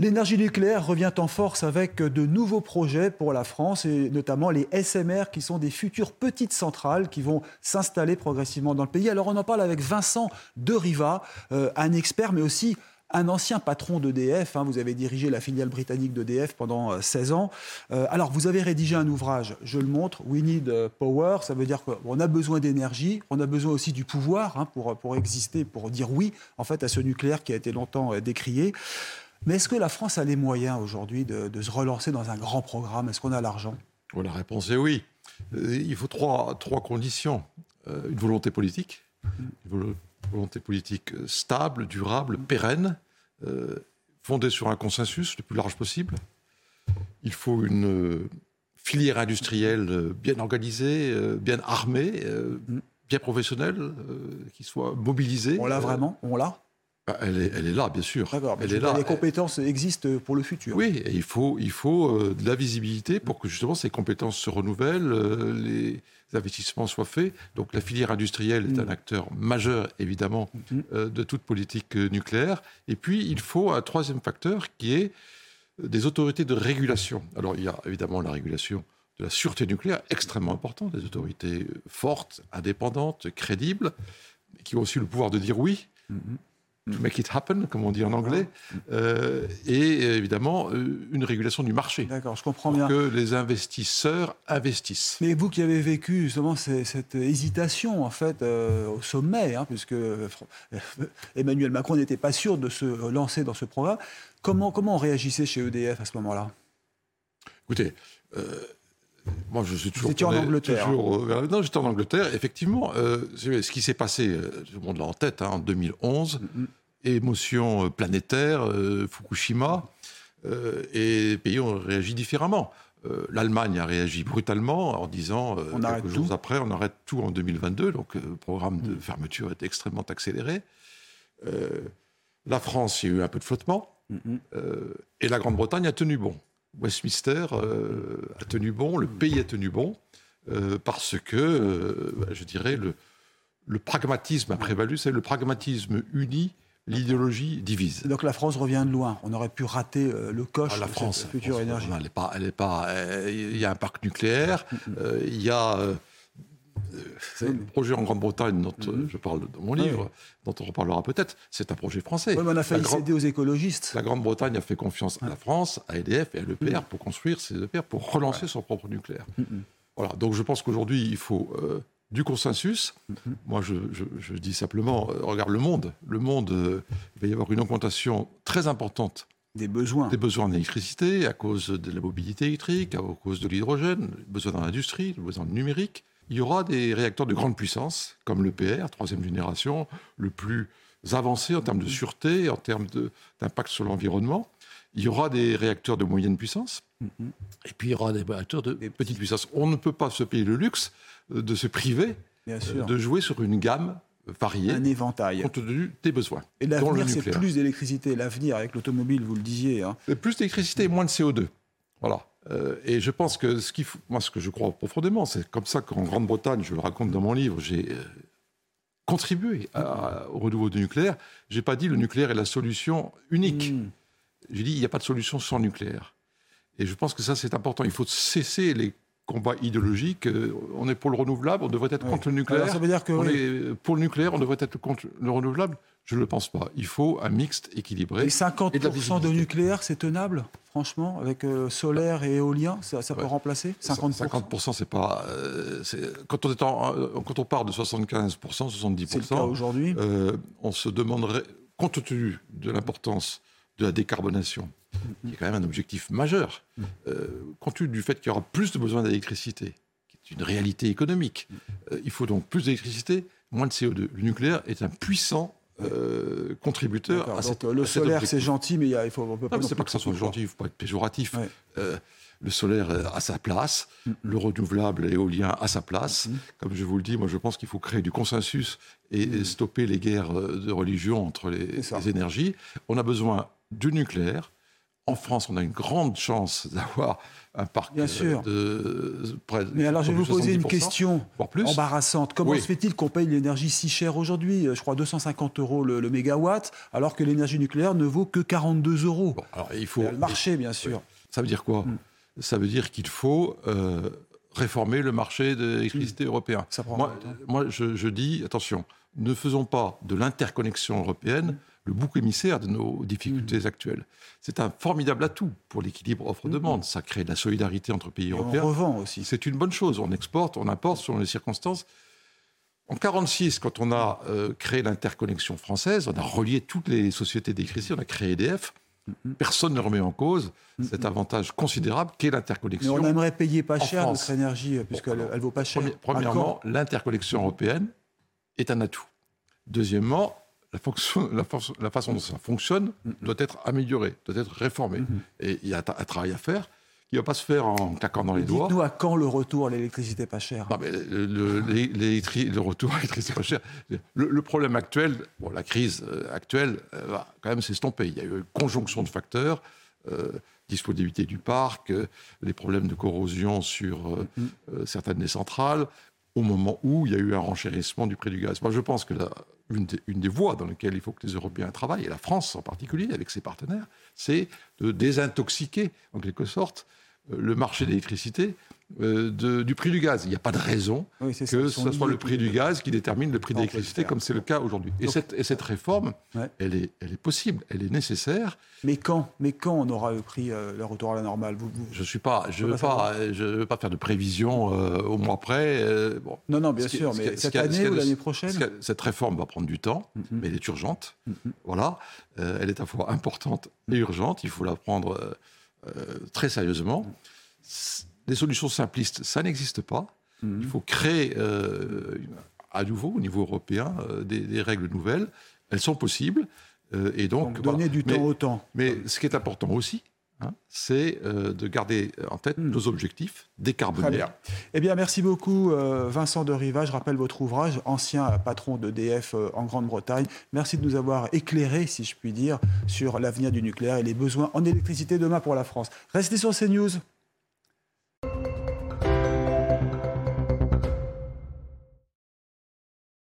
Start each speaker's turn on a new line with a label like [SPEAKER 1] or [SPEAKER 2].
[SPEAKER 1] L'énergie nucléaire revient en force avec de nouveaux projets pour la France et notamment les SMR qui sont des futures petites centrales qui vont s'installer progressivement dans le pays. Alors on en parle avec Vincent de Riva, euh, un expert mais aussi un ancien patron d'EDF. Hein, vous avez dirigé la filiale britannique d'EDF pendant 16 euh, ans. Euh, alors, vous avez rédigé un ouvrage, je le montre, We Need Power. Ça veut dire qu'on a besoin d'énergie, on a besoin aussi du pouvoir hein, pour, pour exister, pour dire oui, en fait, à ce nucléaire qui a été longtemps décrié. Mais est-ce que la France a les moyens aujourd'hui de, se relancer dans un grand programme? Est-ce qu'on a l'argent?
[SPEAKER 2] Oh, La réponse est oui. Euh, il faut trois, trois conditions. Euh, une volonté politique, une volonté politique euh, stable, durable, pérenne, fondée sur un consensus le plus large possible. Il faut une filière industrielle bien organisée, bien armée, bien professionnelle, qui soit mobilisée.
[SPEAKER 1] On l'a vraiment? On l'a?
[SPEAKER 2] Ah, elle est, là, bien sûr.
[SPEAKER 1] Elle est là. Les compétences existent pour le futur.
[SPEAKER 2] Oui, il faut, il faut euh, de la visibilité pour que justement ces compétences se renouvellent, euh, les investissements soient faits. Donc la filière industrielle est mm. un acteur majeur, évidemment, mm-hmm. euh, de toute politique nucléaire. Et puis, il faut un troisième facteur qui est des autorités de régulation. Alors, il y a évidemment la régulation de la sûreté nucléaire, extrêmement importante, des autorités fortes, indépendantes, crédibles, qui ont aussi le pouvoir de dire oui. To make it happen, comme on dit en anglais, euh, et évidemment euh, une régulation du marché.
[SPEAKER 1] D'accord, je comprends
[SPEAKER 2] pour
[SPEAKER 1] bien.
[SPEAKER 2] Que les investisseurs investissent.
[SPEAKER 1] Mais vous qui avez vécu justement cette hésitation en fait euh, au sommet, hein, puisque Emmanuel Macron n'était pas sûr de se lancer dans ce programme, comment, comment on réagissait chez EDF à ce moment-là?
[SPEAKER 2] Écoutez. Moi, je suis toujours.
[SPEAKER 1] Vous en Angleterre.
[SPEAKER 2] non, j'étais en Angleterre. Effectivement, ce qui s'est passé, tout le monde l'a en tête, hein, en 2011, émotion euh, planétaire, euh, Fukushima, euh, et les pays ont réagi différemment. L'Allemagne a réagi brutalement en disant on quelques jours tout. après on arrête tout en 2022, donc le programme de mm. fermeture est extrêmement accéléré. la France, il y a eu un peu de flottement, et la Grande-Bretagne a tenu bon. Westminster a tenu bon, le pays a tenu bon, parce que, je dirais, le, le pragmatisme a prévalu, c'est le pragmatisme uni l'idéologie divise.
[SPEAKER 1] Donc la France revient de loin. On aurait pu rater euh, le coche
[SPEAKER 2] ah, la
[SPEAKER 1] de
[SPEAKER 2] France,
[SPEAKER 1] future énergie.
[SPEAKER 2] Elle est pas, elle est pas. Euh, il y a un parc nucléaire. Euh, il y a un projet en Grande-Bretagne dont je parle dans mon livre, dont on reparlera peut-être. C'est un projet français.
[SPEAKER 1] Oui, mais on a failli céder aux écologistes.
[SPEAKER 2] La Grande-Bretagne a fait confiance à la France, à EDF et à l'EPR pour construire ces EPR, pour relancer son propre nucléaire. Voilà. Donc je pense qu'aujourd'hui, il faut du consensus. Mhm. Moi, je, dis simplement, euh, regarde le monde. Le monde, euh, il va y avoir une augmentation très importante
[SPEAKER 1] des besoins.
[SPEAKER 2] Des besoins d'électricité à cause de la mobilité électrique, à cause de l'hydrogène, besoin dans l'industrie, besoin de numérique. Il y aura des réacteurs de grande puissance, comme le PR, troisième génération, le plus avancé en termes de sûreté, en termes d'impact sur l'environnement. Il y aura des réacteurs de moyenne puissance, mhm. et puis il y aura des réacteurs de petite puissance. On ne peut pas se payer le luxe de se priver euh, de jouer sur une gamme variée.
[SPEAKER 1] Un éventail.
[SPEAKER 2] Compte tenu des besoins.
[SPEAKER 1] Et l'avenir, c'est plus d'électricité. L'avenir, avec l'automobile, vous le disiez. Hein.
[SPEAKER 2] Plus d'électricité et moins de CO2. Voilà. Euh, et je pense que ce qui, moi, ce que je crois profondément, c'est comme ça qu'en Grande-Bretagne, je le raconte dans mon livre, j'ai euh, contribué au renouveau du nucléaire. J'ai pas dit le nucléaire est la solution unique. Hmm. J'ai dit il n'y a pas de solution sans nucléaire. Et je pense que ça, c'est important. Il faut cesser les combat idéologique. Euh, on est pour le renouvelable, on devrait être contre le nucléaire.
[SPEAKER 1] ça veut dire que
[SPEAKER 2] on est pour le nucléaire, on devrait être contre le renouvelable. Je ne le pense pas. Il faut un mixte équilibré.
[SPEAKER 1] Et 50% de, nucléaire, c'est tenable, franchement, avec euh, solaire et éolien, ça, peut remplacer 50%.
[SPEAKER 2] 50%, c'est pas. Euh, quand on est quand on part de 75%, 70%.
[SPEAKER 1] C'est le cas aujourd'hui.
[SPEAKER 2] on se demanderait, compte tenu de l'importance de la décarbonation, qui est quand même un objectif majeur, euh, compte tenu du fait qu'il y aura plus de besoin d'électricité, qui est une réalité économique. Euh, il faut donc plus d'électricité, moins de CO2. Le nucléaire est un puissant euh, contributeur à cette,
[SPEAKER 1] Le solaire, c'est gentil, mais il faut.
[SPEAKER 2] On peut pas que ça soit gentil, il ne faut pas être péjoratif. le solaire a sa place, le renouvelable l'éolien a sa place. Comme je vous le dis, moi je pense qu'il faut créer du consensus et stopper les guerres de religion entre les, les énergies. On a besoin du nucléaire, En France, on a une grande chance d'avoir un parc
[SPEAKER 1] Bien sûr.
[SPEAKER 2] de
[SPEAKER 1] près Mais alors, je vais vous poser une question embarrassante. Comment se fait-il qu'on paye l'énergie si chère aujourd'hui? Je crois 250 euros le, mégawatt, alors que l'énergie nucléaire ne vaut que 42 euros.
[SPEAKER 2] alors, il faut.
[SPEAKER 1] le marché, bien sûr.
[SPEAKER 2] Ça veut dire quoi? Hmm. Ça veut dire qu'il faut euh, réformer le marché de l'électricité hmm. européen.
[SPEAKER 1] Ça prend
[SPEAKER 2] moi, moi je, je, dis, attention, ne faisons pas de l'interconnexion européenne le bouc émissaire de nos difficultés mmh. actuelles. C'est un formidable atout pour l'équilibre offre-demande. Mmh. Ça crée de la solidarité entre pays européens.
[SPEAKER 1] On revend aussi.
[SPEAKER 2] C'est une bonne chose. On exporte, on importe selon les circonstances. En 1946, quand on a euh, créé l'interconnexion française, on a relié toutes les sociétés d'électricité, on a créé EDF. Mmh. Personne ne remet en cause cet avantage considérable qu'est l'interconnexion.
[SPEAKER 1] Mais on aimerait payer pas cher notre énergie, puisqu'elle ne vaut pas cher.
[SPEAKER 2] Premièrement, l'interconnexion européenne est un atout. Deuxièmement, la, la, façon dont ça fonctionne doit être améliorée, doit être réformée. Mhm. Et il y a un travail à faire qui ne va pas se faire en claquant dans les doigts.
[SPEAKER 1] Dites-nous à quand le retour à l'électricité pas chère
[SPEAKER 2] le, retour à l'électricité pas chère. Le, problème actuel, bon, la crise euh, actuelle euh, va quand même s'estomper. Il y a eu une conjonction de facteurs. Euh, disponibilité du parc, les problèmes de corrosion sur mhm. certaines des centrales, au moment où il y a eu un renchérissement du prix du gaz. Moi, je pense que la, une, des, voies dans lesquelles il faut que les Européens travaillent, et la France en particulier, avec ses partenaires, c'est de désintoxiquer, en quelque sorte, le marché de l'électricité euh, du prix du gaz. Il n'y a pas de raison que ce soit le prix du gaz qui détermine le prix de l'électricité, comme c'est le cas aujourd'hui. Et, cette, réforme, elle, est, elle est possible, elle est nécessaire.
[SPEAKER 1] Mais quand, mais quand on aura pris euh, le retour à la normale
[SPEAKER 2] Je suis pas, je ne veux, pas, je veux pas faire de prévision au mois près.
[SPEAKER 1] Bon. Non, non, bien sûr, mais cette année ou l'année prochaine
[SPEAKER 2] Cette réforme va prendre du temps, mm-hmm. mais elle est urgente. Mm-hmm. Voilà, elle est à la fois importante et urgente. Il faut la prendre euh, très sérieusement. Les solutions simplistes, ça n'existe pas. Mhm. Il faut créer euh, à nouveau, au niveau européen, euh, des, règles nouvelles. Elles sont possibles. et donc,
[SPEAKER 1] donner du temps au temps.
[SPEAKER 2] Mais ce qui est important aussi, Hein, c'est euh, de garder en tête hmm. nos objectifs décarbonés.
[SPEAKER 1] Eh bien, merci beaucoup, euh, Vincent de Riva. Je rappelle votre ouvrage, ancien patron d'EDF euh, en Grande-Bretagne. Merci de nous avoir éclairé, si je puis dire, sur l'avenir du nucléaire et les besoins en électricité demain pour la France. Restez sur CNews.